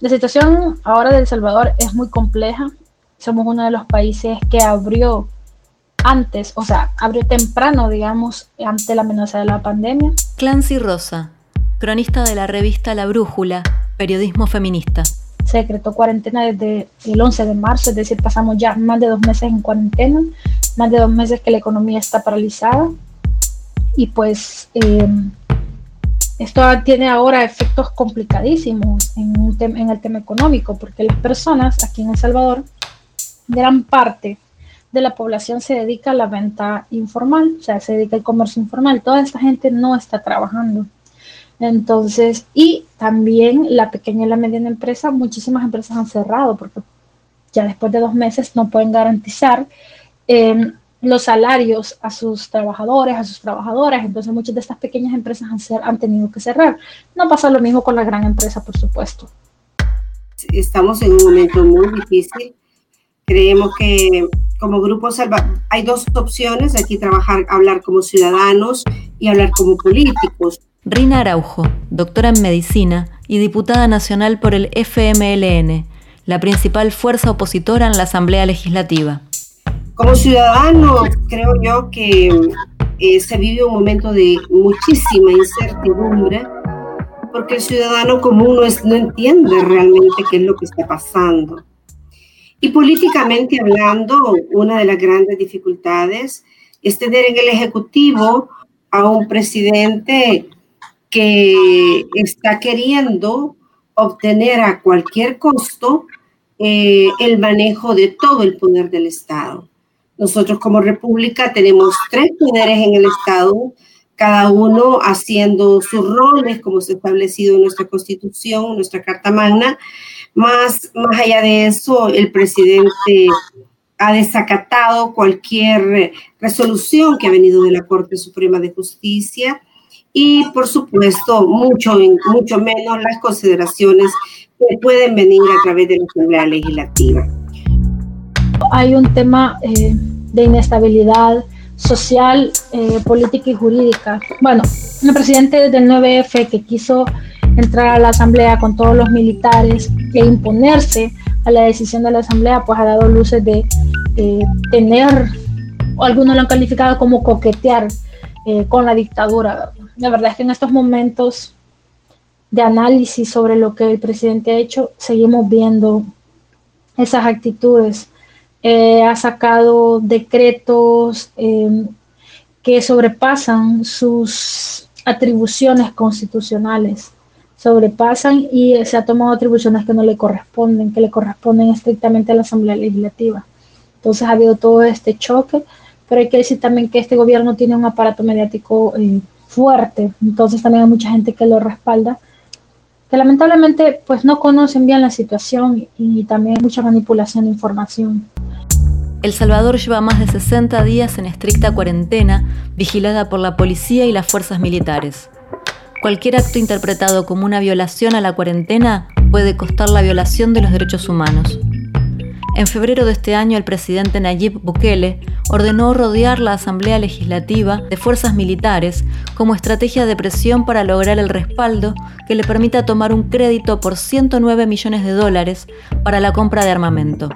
la situación ahora de El Salvador es muy compleja. Somos uno de los países que abrió antes, o sea, abrió temprano, digamos, ante la amenaza de la pandemia. Clancy Rosa, cronista de la revista La Brújula, periodismo feminista. Se decretó cuarentena desde el 11 de marzo, es decir, pasamos ya más de dos meses en cuarentena, más de dos meses que la economía está paralizada. Y pues eh, esto tiene ahora efectos complicadísimos en, el tema económico, porque las personas aquí en El Salvador, gran parte de la población se dedica a la venta informal, o sea, se dedica al comercio informal. Toda esta gente no está trabajando. Entonces, y también la pequeña y la mediana empresa, muchísimas empresas han cerrado porque ya después de dos meses no pueden garantizar em, los salarios a sus trabajadores, a sus trabajadoras. Entonces, muchas de estas pequeñas empresas han, han tenido que cerrar. No pasa lo mismo con la gran empresa, por supuesto. Estamos en un momento muy difícil. Creemos que como Grupo Salva hay dos opciones, aquí trabajar, hablar como ciudadanos y hablar como políticos. Rina Araujo, doctora en medicina y diputada nacional por el FMLN, la principal fuerza opositora en la Asamblea Legislativa. Como ciudadanos, creo yo que eh, se vive un momento de muchísima incertidumbre porque el ciudadano común no, no entiende realmente qué es lo que está pasando. Y políticamente hablando, una de las grandes dificultades es tener en el Ejecutivo a un presidente que está queriendo obtener a cualquier costo eh, el manejo de todo el poder del Estado. Nosotros como república tenemos tres poderes en el Estado, cada uno haciendo sus roles como se ha establecido en nuestra constitución, nuestra Carta Magna, más, más allá de eso, el presidente ha desacatado cualquier resolución que ha venido de la Corte Suprema de Justicia y, por supuesto, mucho, mucho menos las consideraciones que pueden venir a través de la Asamblea Legislativa. Hay un tema eh, de inestabilidad social, eh, política y jurídica. Bueno, el presidente del 9F que quiso entrar a la asamblea con todos los militares e imponerse a la decisión de la asamblea, pues ha dado luces de tener, o algunos lo han calificado como coquetear eh, con la dictadura. La verdad es que en estos momentos de análisis sobre lo que el presidente ha hecho, seguimos viendo esas actitudes. Eh, ha sacado decretos eh, que sobrepasan sus atribuciones constitucionales. Sobrepasan y se ha tomado atribuciones que no le corresponden, que le corresponden estrictamente a la Asamblea Legislativa. Entonces ha habido todo este choque, pero hay que decir también que este gobierno tiene un aparato mediático eh, fuerte, entonces también hay mucha gente que lo respalda, que lamentablemente pues no conocen bien la situación y también mucha manipulación de información. El Salvador lleva más de 60 días en estricta cuarentena, vigilada por la policía y las fuerzas militares. Cualquier acto interpretado como una violación a la cuarentena puede costar la violación de los derechos humanos. En febrero de este año, el presidente Nayib Bukele ordenó rodear la Asamblea Legislativa de fuerzas militares como estrategia de presión para lograr el respaldo que le permita tomar un crédito por 109 millones de dólares para la compra de armamento.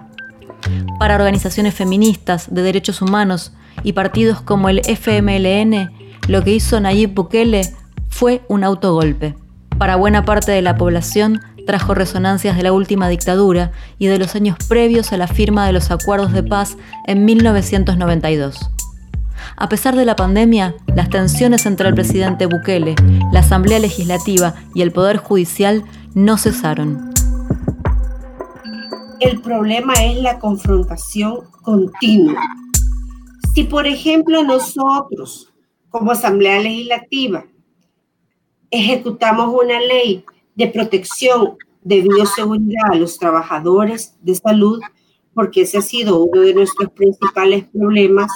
Para organizaciones feministas de derechos humanos y partidos como el FMLN, lo que hizo Nayib Bukele fue un autogolpe. Para buena parte de la población trajo resonancias de la última dictadura y de los años previos a la firma de los acuerdos de paz en 1992. A pesar de la pandemia, las tensiones entre el presidente Bukele, la Asamblea Legislativa y el Poder Judicial no cesaron. El problema es la confrontación continua. Si, por ejemplo, nosotros, como Asamblea Legislativa, ejecutamos una ley de protección de bioseguridad a los trabajadores de salud, porque ese ha sido uno de nuestros principales problemas,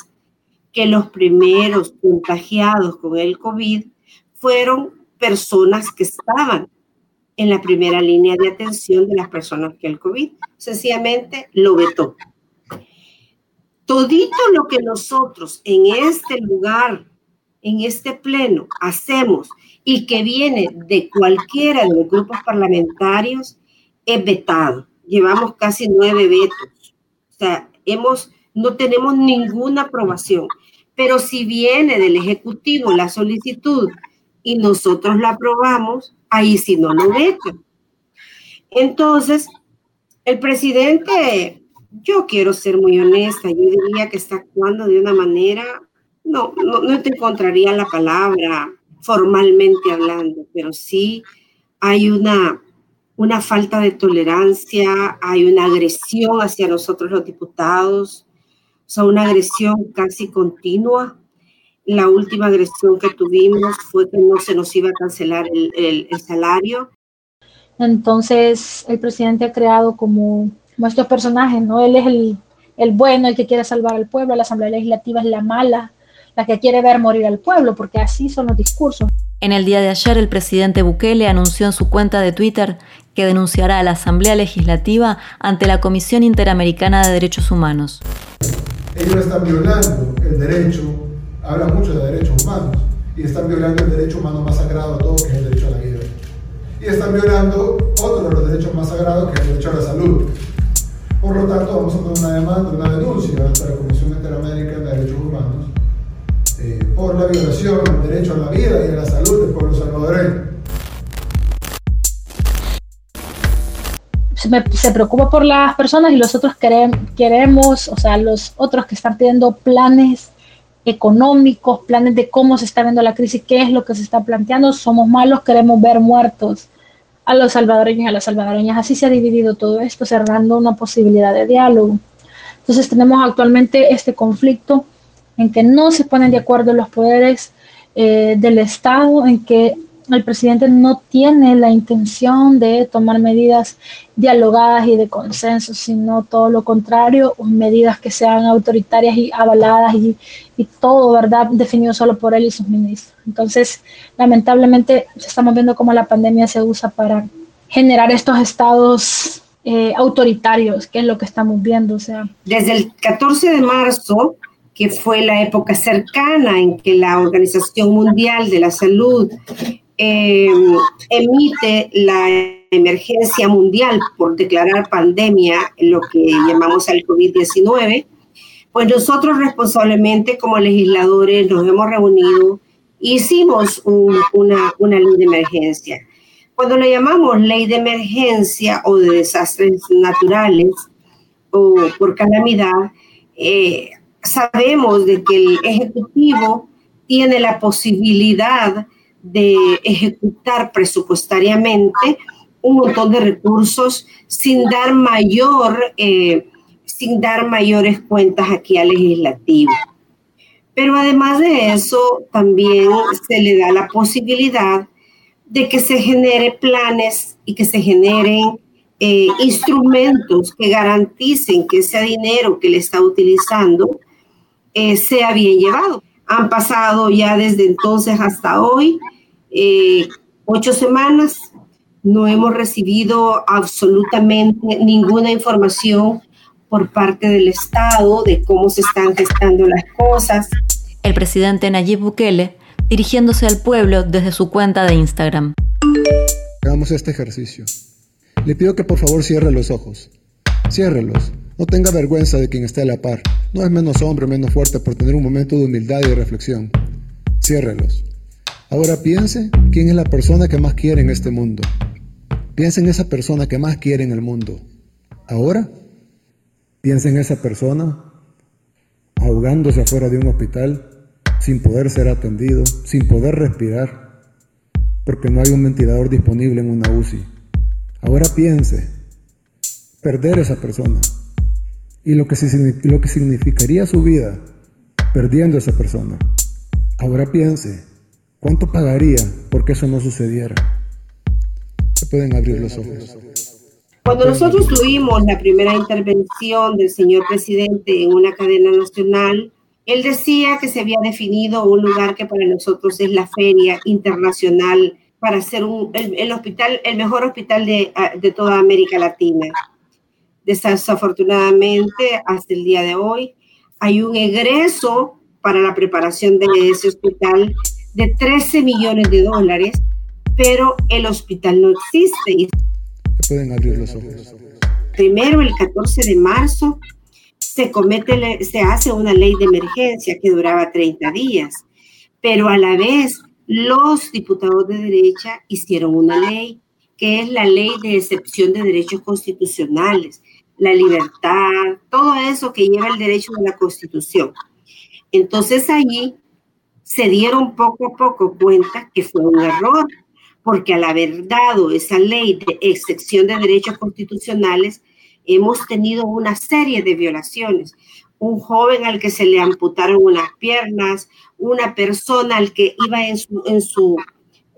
que los primeros contagiados con el COVID fueron personas que estaban en la primera línea de atención de las personas que el COVID sencillamente lo vetó. Todito lo que nosotros en este lugar, en este pleno, hacemos y que viene de cualquiera de los grupos parlamentarios es vetado. Llevamos casi nueve vetos. O sea, hemos, no tenemos ninguna aprobación. Pero si viene del Ejecutivo la solicitud y nosotros la aprobamos, ahí sí no lo vetan. Entonces, el presidente, yo quiero ser muy honesta, yo diría que está actuando de una manera, no, no, no te encontraría la palabra formalmente hablando, pero sí hay una, una falta de tolerancia, hay una agresión hacia nosotros los diputados, o una agresión casi continua. La última agresión que tuvimos fue que no se nos iba a cancelar el, el, salario. Entonces, el presidente ha creado como, nuestros personajes, ¿no? Él es el, el bueno, el que quiere salvar al pueblo, la Asamblea Legislativa es la mala, la que quiere ver morir al pueblo, porque así son los discursos. En el día de ayer, el presidente Bukele anunció en su cuenta de Twitter que denunciará a la Asamblea Legislativa ante la Comisión Interamericana de Derechos Humanos. Ellos están violando el derecho, hablan mucho de derechos humanos, y están violando el derecho humano más sagrado de todo, que es el derecho a la vida. Y están violando otro de los derechos más sagrados, que es el derecho a la salud. Por lo tanto, vamos a poner una demanda, una denuncia ante la Comisión Interamericana de Derechos Humanos por la violación del derecho a la vida y a la salud del pueblo salvadoreño. Se, me, se, preocupa por las personas y los otros queremos, queremos, o sea, los otros que están pidiendo planes económicos, planes de cómo se está viendo la crisis, qué es lo que se está planteando, somos malos, queremos ver muertos a los salvadoreños y a las salvadoreñas. Así se ha dividido todo esto, cerrando una posibilidad de diálogo. Entonces tenemos actualmente este conflicto en que no se ponen de acuerdo los poderes eh, del Estado, en que el presidente no tiene la intención de tomar medidas dialogadas y de consenso, sino todo lo contrario, medidas que sean autoritarias y avaladas y, y, todo, ¿verdad?, definido solo por él y sus ministros. Entonces, lamentablemente, estamos viendo cómo la pandemia se usa para generar estos estados eh, autoritarios, que es lo que estamos viendo. O sea. Desde el 14 de marzo, que fue la época cercana en que la Organización Mundial de la Salud eh, emite la emergencia mundial por declarar pandemia, lo que llamamos al COVID-19, pues nosotros responsablemente como legisladores nos hemos reunido hicimos una, una ley de emergencia. Cuando le llamamos ley de emergencia o de desastres naturales o por calamidad, eh, sabemos de que el Ejecutivo tiene la posibilidad de ejecutar presupuestariamente un montón de recursos sin dar mayor, eh, sin dar mayores cuentas aquí al legislativo. Pero además de eso, también se le da la posibilidad de que se genere planes y que se generen eh, instrumentos que garanticen que ese dinero que le está utilizando eh, sea bien llevado. Han pasado ya desde entonces hasta hoy eh, ocho semanas, no hemos recibido absolutamente ninguna información por parte del Estado de cómo se están gestando las cosas. El presidente Nayib Bukele dirigiéndose al pueblo desde su cuenta de Instagram. Hagamos este ejercicio. Le pido que por favor cierre los ojos. Ciérrelos. No tenga vergüenza de quien esté a la par. No es menos hombre, menos fuerte por tener un momento de humildad y de reflexión. Ciérrelos. Ahora piense quién es la persona que más quiere en este mundo. Piense en esa persona que más quiere en el mundo. Ahora, piense en esa persona ahogándose afuera de un hospital, sin poder ser atendido, sin poder respirar, porque no hay un ventilador disponible en una UCI. Ahora piense, perder esa persona, y lo que, lo que significaría su vida perdiendo a esa persona. Ahora piense, ¿cuánto pagaría porque eso no sucediera? Se pueden abrir los ojos. Cuando nosotros tuvimos la primera intervención del señor presidente en una cadena nacional, él decía que se había definido un lugar que para nosotros es la feria internacional para ser un, el, hospital, el mejor hospital de, de toda América Latina. Desafortunadamente, hasta el día de hoy, hay un egreso para la preparación de ese hospital de 13 millones de dólares, pero el hospital no existe. pueden abrir los ojos. Primero, el 14 de marzo, se, comete, se hace una ley de emergencia que duraba 30 días, pero a la vez los diputados de derecha hicieron una ley que es la ley de excepción de derechos constitucionales, la libertad, todo eso que lleva el derecho de la Constitución. Entonces allí se dieron poco a poco cuenta que fue un error, porque al haber dado esa ley de excepción de derechos constitucionales, hemos tenido una serie de violaciones. Un joven al que se le amputaron unas piernas, una persona al que iba en su, en su,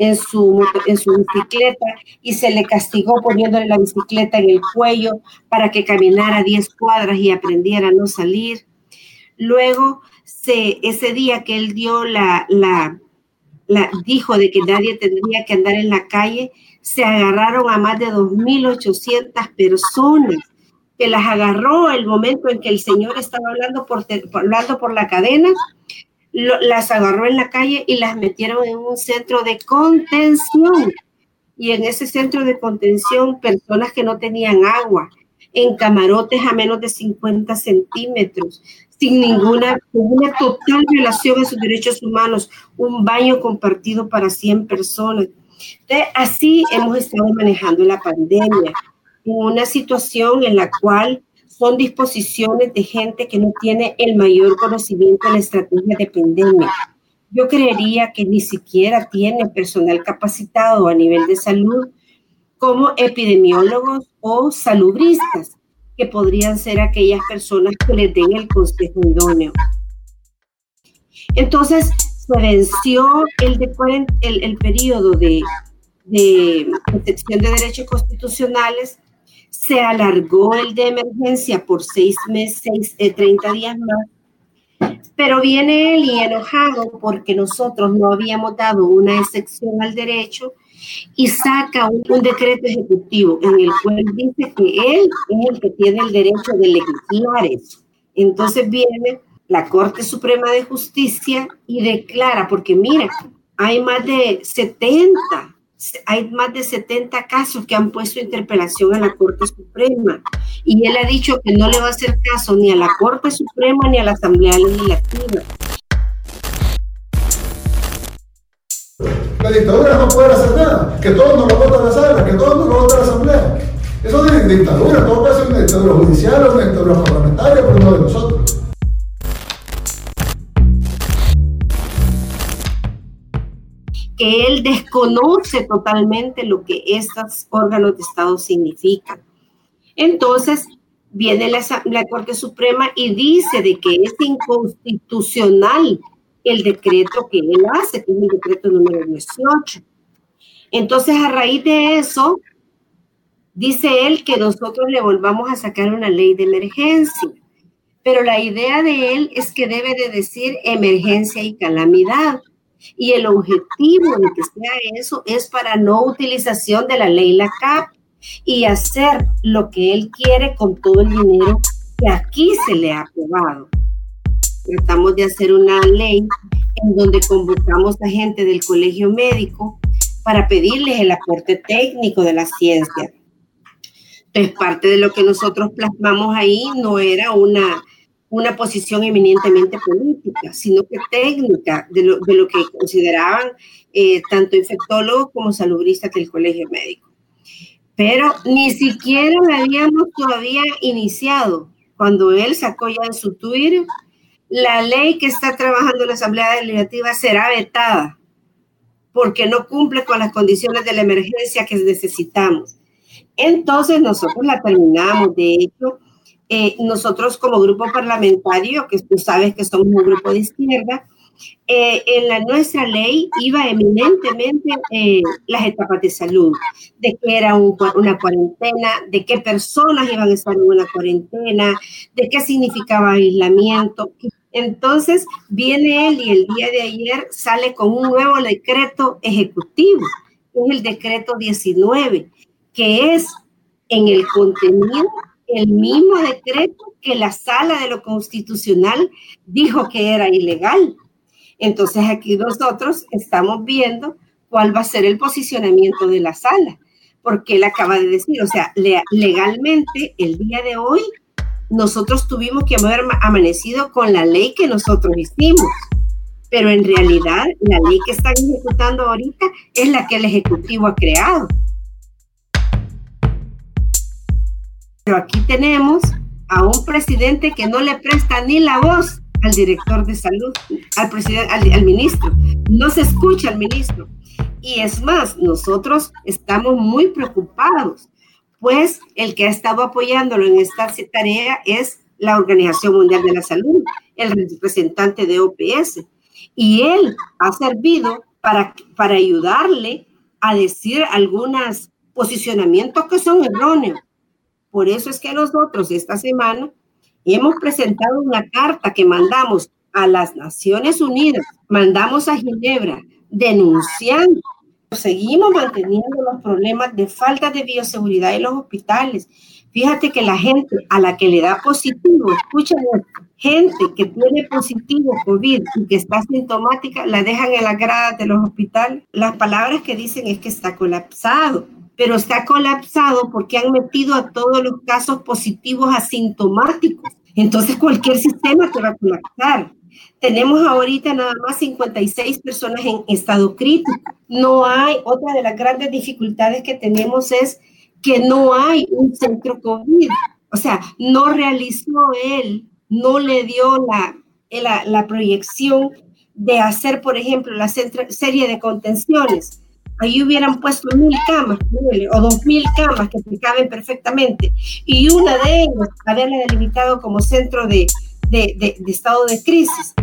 en su, en su bicicleta y se le castigó poniéndole la bicicleta en el cuello para que caminara 10 cuadras y aprendiera a no salir. Luego, se, ese día que él dio la, la, la, dijo de que nadie tendría que andar en la calle, se agarraron a más de 2.800 personas que las agarró el momento en que el señor estaba hablando por, hablando por la cadena, las agarró en la calle y las metieron en un centro de contención. Y en ese centro de contención, personas que no tenían agua, en camarotes a menos de 50 centímetros, sin ninguna, una total violación de sus derechos humanos, un baño compartido para 100 personas. así hemos estado manejando la pandemia una situación en la cual son disposiciones de gente que no tiene el mayor conocimiento en la estrategia de pandemia. Yo creería que ni siquiera tiene personal capacitado a nivel de salud como epidemiólogos o salubristas, que podrían ser aquellas personas que les den el consejo idóneo. Entonces, se venció el, de, el, el periodo de, de protección de derechos constitucionales se alargó el de emergencia por seis meses, 30 eh, días más, pero viene él y enojado porque nosotros no habíamos dado una excepción al derecho y saca un, decreto ejecutivo en el cual dice que él es el que tiene el derecho de legislar eso. Entonces viene la Corte Suprema de Justicia y declara, porque mira, hay más de 70 hay más de 70 casos que han puesto interpelación a la Corte Suprema y él ha dicho que no le va a hacer caso ni a la Corte Suprema ni a la Asamblea Legislativa. La dictadura no puede hacer nada, que todos nos lo votan la sala, que todos nos lo votan la Asamblea. Eso es dictadura, todo caso es una dictadura judicial una dictadura parlamentaria, pero no de nosotros. Que él desconoce totalmente lo que estos órganos de Estado significan. Entonces, viene la, Corte Suprema y dice de que es inconstitucional el decreto que él hace, que es el decreto número 18. Entonces, a raíz de eso, dice él que nosotros le volvamos a sacar una ley de emergencia. Pero la idea de él es que debe de decir emergencia y calamidad. Y el objetivo de que sea eso es para no utilización de la ley la CAP y hacer lo que él quiere con todo el dinero que aquí se le ha aprobado. Tratamos de hacer una ley en donde convocamos a gente del colegio médico para pedirles el aporte técnico de la ciencia. Entonces, parte de lo que nosotros plasmamos ahí no era una una posición eminentemente política, sino que técnica de lo, de lo que consideraban eh, tanto infectólogos como salubristas del colegio médico. Pero ni siquiera la habíamos todavía iniciado cuando él sacó ya en su Twitter la ley que está trabajando la Asamblea Legislativa será vetada porque no cumple con las condiciones de la emergencia que necesitamos. Entonces nosotros la terminamos, de hecho, eh, nosotros como grupo parlamentario, que tú sabes que somos un grupo de izquierda, eh, en la nuestra ley iba eminentemente eh, las etapas de salud, de que era una cuarentena, de qué personas iban a estar en una cuarentena, de qué significaba aislamiento. Entonces viene él y el día de ayer sale con un nuevo decreto ejecutivo, es el decreto 19, que es en el contenido el mismo decreto que la sala de lo constitucional dijo que era ilegal. Entonces aquí nosotros estamos viendo cuál va a ser el posicionamiento de la sala, porque él acaba de decir, o sea, legalmente el día de hoy nosotros tuvimos que haber amanecido con la ley que nosotros hicimos, pero en realidad la ley que están ejecutando ahorita es la que el Ejecutivo ha creado. Pero aquí tenemos a un presidente que no le presta ni la voz al director de salud, al, presidente, al, ministro. No se escucha al ministro. Y es más, nosotros estamos muy preocupados, pues el que ha estado apoyándolo en esta tarea es la Organización Mundial de la Salud, el representante de OPS. Y él ha servido para, para ayudarle a decir algunos posicionamientos que son erróneos. Por eso es que nosotros esta semana hemos presentado una carta que mandamos a las Naciones Unidas, mandamos a Ginebra denunciando. Seguimos manteniendo los problemas de falta de bioseguridad en los hospitales. Fíjate que la gente a la que le da positivo, escuchen gente que tiene positivo COVID y que está sintomática, la dejan en las gradas de los hospitales. Las palabras que dicen es que está colapsado pero está colapsado porque han metido a todos los casos positivos asintomáticos. Entonces cualquier sistema te va a colapsar. Tenemos ahorita nada más 56 personas en estado crítico. No hay, otra de las grandes dificultades que tenemos es que no hay un centro COVID. O sea, no realizó él, no le dio la, la, la proyección de hacer, por ejemplo, la serie de contenciones ahí hubieran puesto mil camas o dos mil camas que se caben perfectamente y una de ellas haberla delimitado como centro de, de, de, estado de crisis.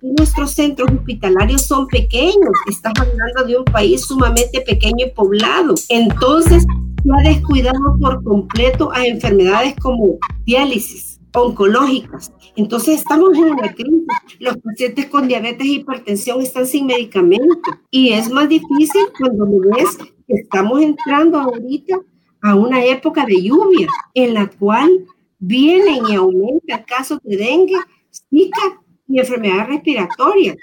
Nuestros centros hospitalarios son pequeños, estás hablando de un país sumamente pequeño y poblado. Entonces, se ha descuidado por completo a enfermedades como diálisis, oncológicas. Entonces estamos en una crisis. Los pacientes con diabetes e hipertensión están sin medicamento y es más difícil cuando ves que estamos entrando ahorita a una época de lluvia en la cual vienen y aumentan casos de dengue, zika y enfermedades respiratorias.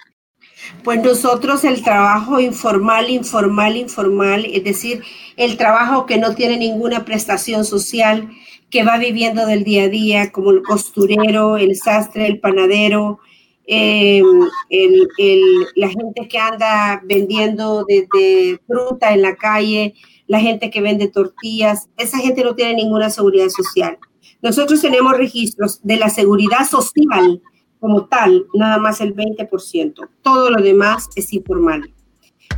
Pues nosotros el trabajo informal, informal, informal, es decir, el trabajo que no tiene ninguna prestación social, que va viviendo del día a día, como el costurero, el sastre, el panadero, em, la gente que anda vendiendo desde fruta en la calle, la gente que vende tortillas, esa gente no tiene ninguna seguridad social. Nosotros tenemos registros de la seguridad social como tal, nada más el 20%. Todo lo demás es informal.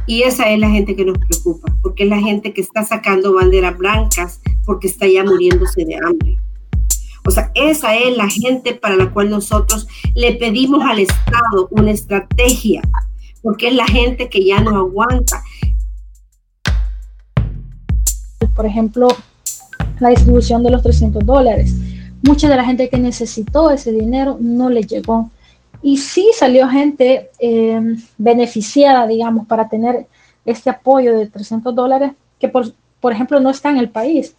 Y esa es la gente que nos preocupa, porque es la gente que está sacando banderas blancas porque está ya muriéndose de hambre. O sea, esa es la gente para la cual nosotros le pedimos al Estado una estrategia, porque es la gente que ya no aguanta. Por ejemplo, la distribución de los 300 dólares. Mucha de la gente que necesitó ese dinero no le llegó. Y sí salió gente eh, beneficiada, digamos, para tener este apoyo de 300 dólares, que por, por ejemplo no está en el país.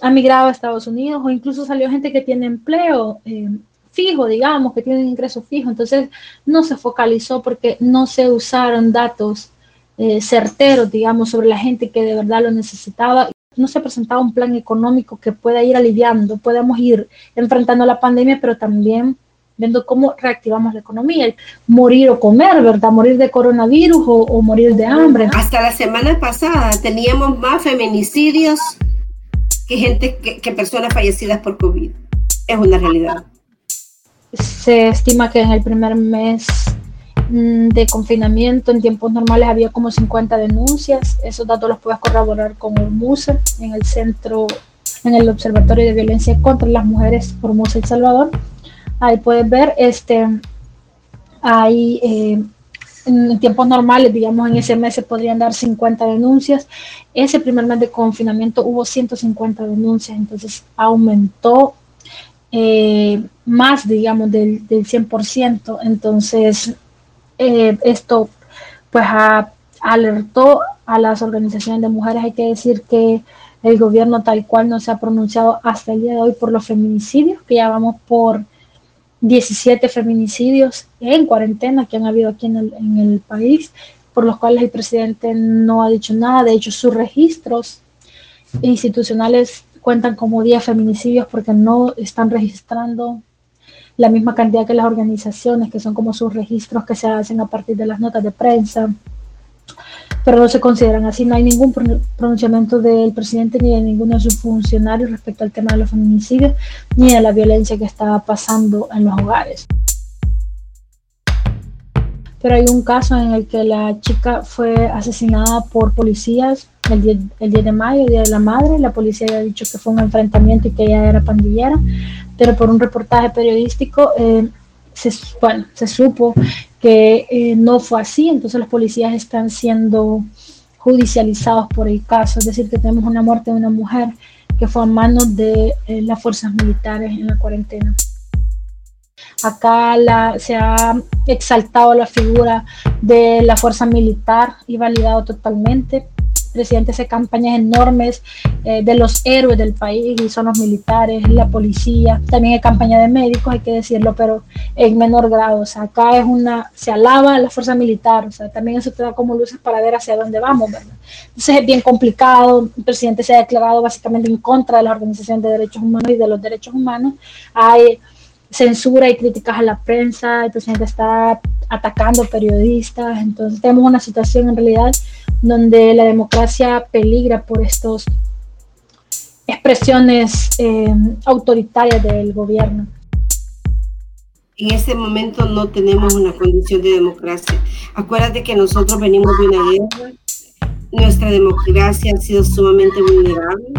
Ha migrado a Estados Unidos o incluso salió gente que tiene empleo eh, fijo, digamos, que tiene ingreso fijo. Entonces no se focalizó porque no se usaron datos eh, certeros, digamos, sobre la gente que de verdad lo necesitaba. No se presentaba un plan económico que pueda ir aliviando, podamos ir enfrentando la pandemia, pero también viendo cómo reactivamos la economía, morir o comer, ¿verdad? Morir de coronavirus o, morir de hambre. Hasta la semana pasada teníamos más feminicidios que gente, que, personas fallecidas por COVID. Es una realidad. Se estima que en el primer mes mm, de confinamiento en tiempos normales había como 50 denuncias. Esos datos los puedes corroborar con el MUSE en el centro, en el Observatorio de Violencia contra las Mujeres por MUSE El Salvador. Ahí puedes ver, este, ahí eh, en tiempos normales, digamos, en ese mes se podrían dar 50 denuncias. Ese primer mes de confinamiento hubo 150 denuncias, entonces aumentó eh, más, digamos, del, del 100%. Entonces, eh, esto pues alertó a las organizaciones de mujeres. Hay que decir que el gobierno tal cual no se ha pronunciado hasta el día de hoy por los feminicidios, que ya vamos por 17 feminicidios en cuarentena que han habido aquí en el, país. por los cuales el presidente no ha dicho nada. De hecho, sus registros institucionales cuentan como 10 feminicidios porque no están registrando la misma cantidad que las organizaciones, que son como sus registros que se hacen a partir de las notas de prensa, pero no se consideran así. No hay ningún pronunciamiento del presidente ni de ninguno de sus funcionarios respecto al tema de los feminicidios ni de la violencia que está pasando en los hogares. Pero hay un caso en el que la chica fue asesinada por policías el 10, el 10 de mayo, el Día de la Madre. La policía había dicho que fue un enfrentamiento y que ella era pandillera pero por un reportaje periodístico eh, se, bueno, se supo que eh, no fue así, entonces los policías están siendo judicializados por el caso, es decir, que tenemos una muerte de una mujer que fue a manos de eh, las fuerzas militares en la cuarentena. Acá se ha exaltado la figura de la fuerza militar y validado totalmente presidente hace campañas enormes eh, de los héroes del país y son los militares, la policía, también hay campaña de médicos, hay que decirlo, pero en menor grado. O sea, acá es una, se alaba la fuerza militar, o sea, también eso te da como luces para ver hacia dónde vamos, ¿verdad? Entonces es bien complicado, el presidente se ha declarado básicamente en contra de la Organización de Derechos Humanos y de los derechos humanos. Hay censura y críticas a la prensa, el presidente está atacando periodistas, entonces tenemos una situación en realidad donde la democracia peligra por estas expresiones eh, autoritarias del gobierno. En este momento no tenemos una condición de democracia. Acuérdate que nosotros venimos de una guerra, nuestra democracia ha sido sumamente vulnerable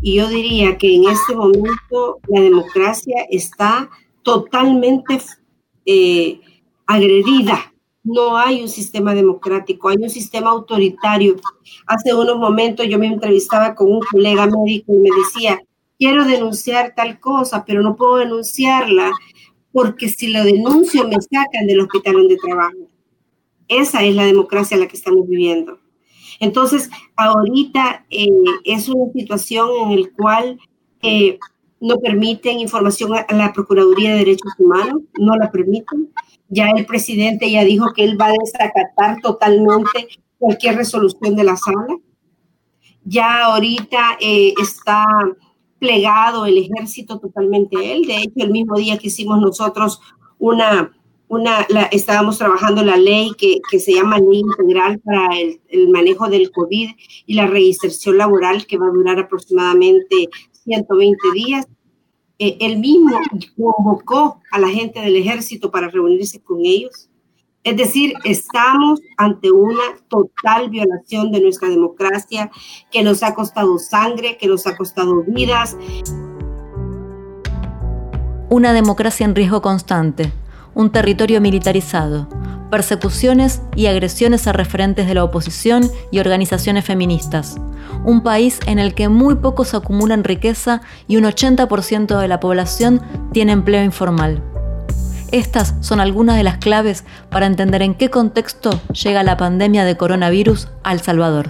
y yo diría que en este momento la democracia está totalmente eh, agredida no hay un sistema democrático, hay un sistema autoritario. Hace unos momentos yo me entrevistaba con un colega médico y me decía, quiero denunciar tal cosa, pero no puedo denunciarla porque si lo denuncio me sacan del hospital donde trabajo. Esa es la democracia en la que estamos viviendo. Entonces, ahorita eh, es una situación en la cual eh, no permiten información a la Procuraduría de Derechos Humanos, no la permiten ya el presidente ya dijo que él va a desacatar totalmente cualquier resolución de la sala. Ya ahorita eh, está plegado el ejército totalmente él. De hecho, el mismo día que hicimos nosotros una, una estábamos trabajando la ley que, que se llama Ley Integral para el, el, manejo del COVID y la reinserción laboral, que va a durar aproximadamente 120 días. Eh, él mismo convocó a la gente del ejército para reunirse con ellos. Es decir, estamos ante una total violación de nuestra democracia que nos ha costado sangre, que nos ha costado vidas. Una democracia en riesgo constante, un territorio militarizado, persecuciones y agresiones a referentes de la oposición y organizaciones feministas. Un país en el que muy pocos acumulan riqueza y un 80% de la población tiene empleo informal. Estas son algunas de las claves para entender en qué contexto llega la pandemia de coronavirus a El Salvador.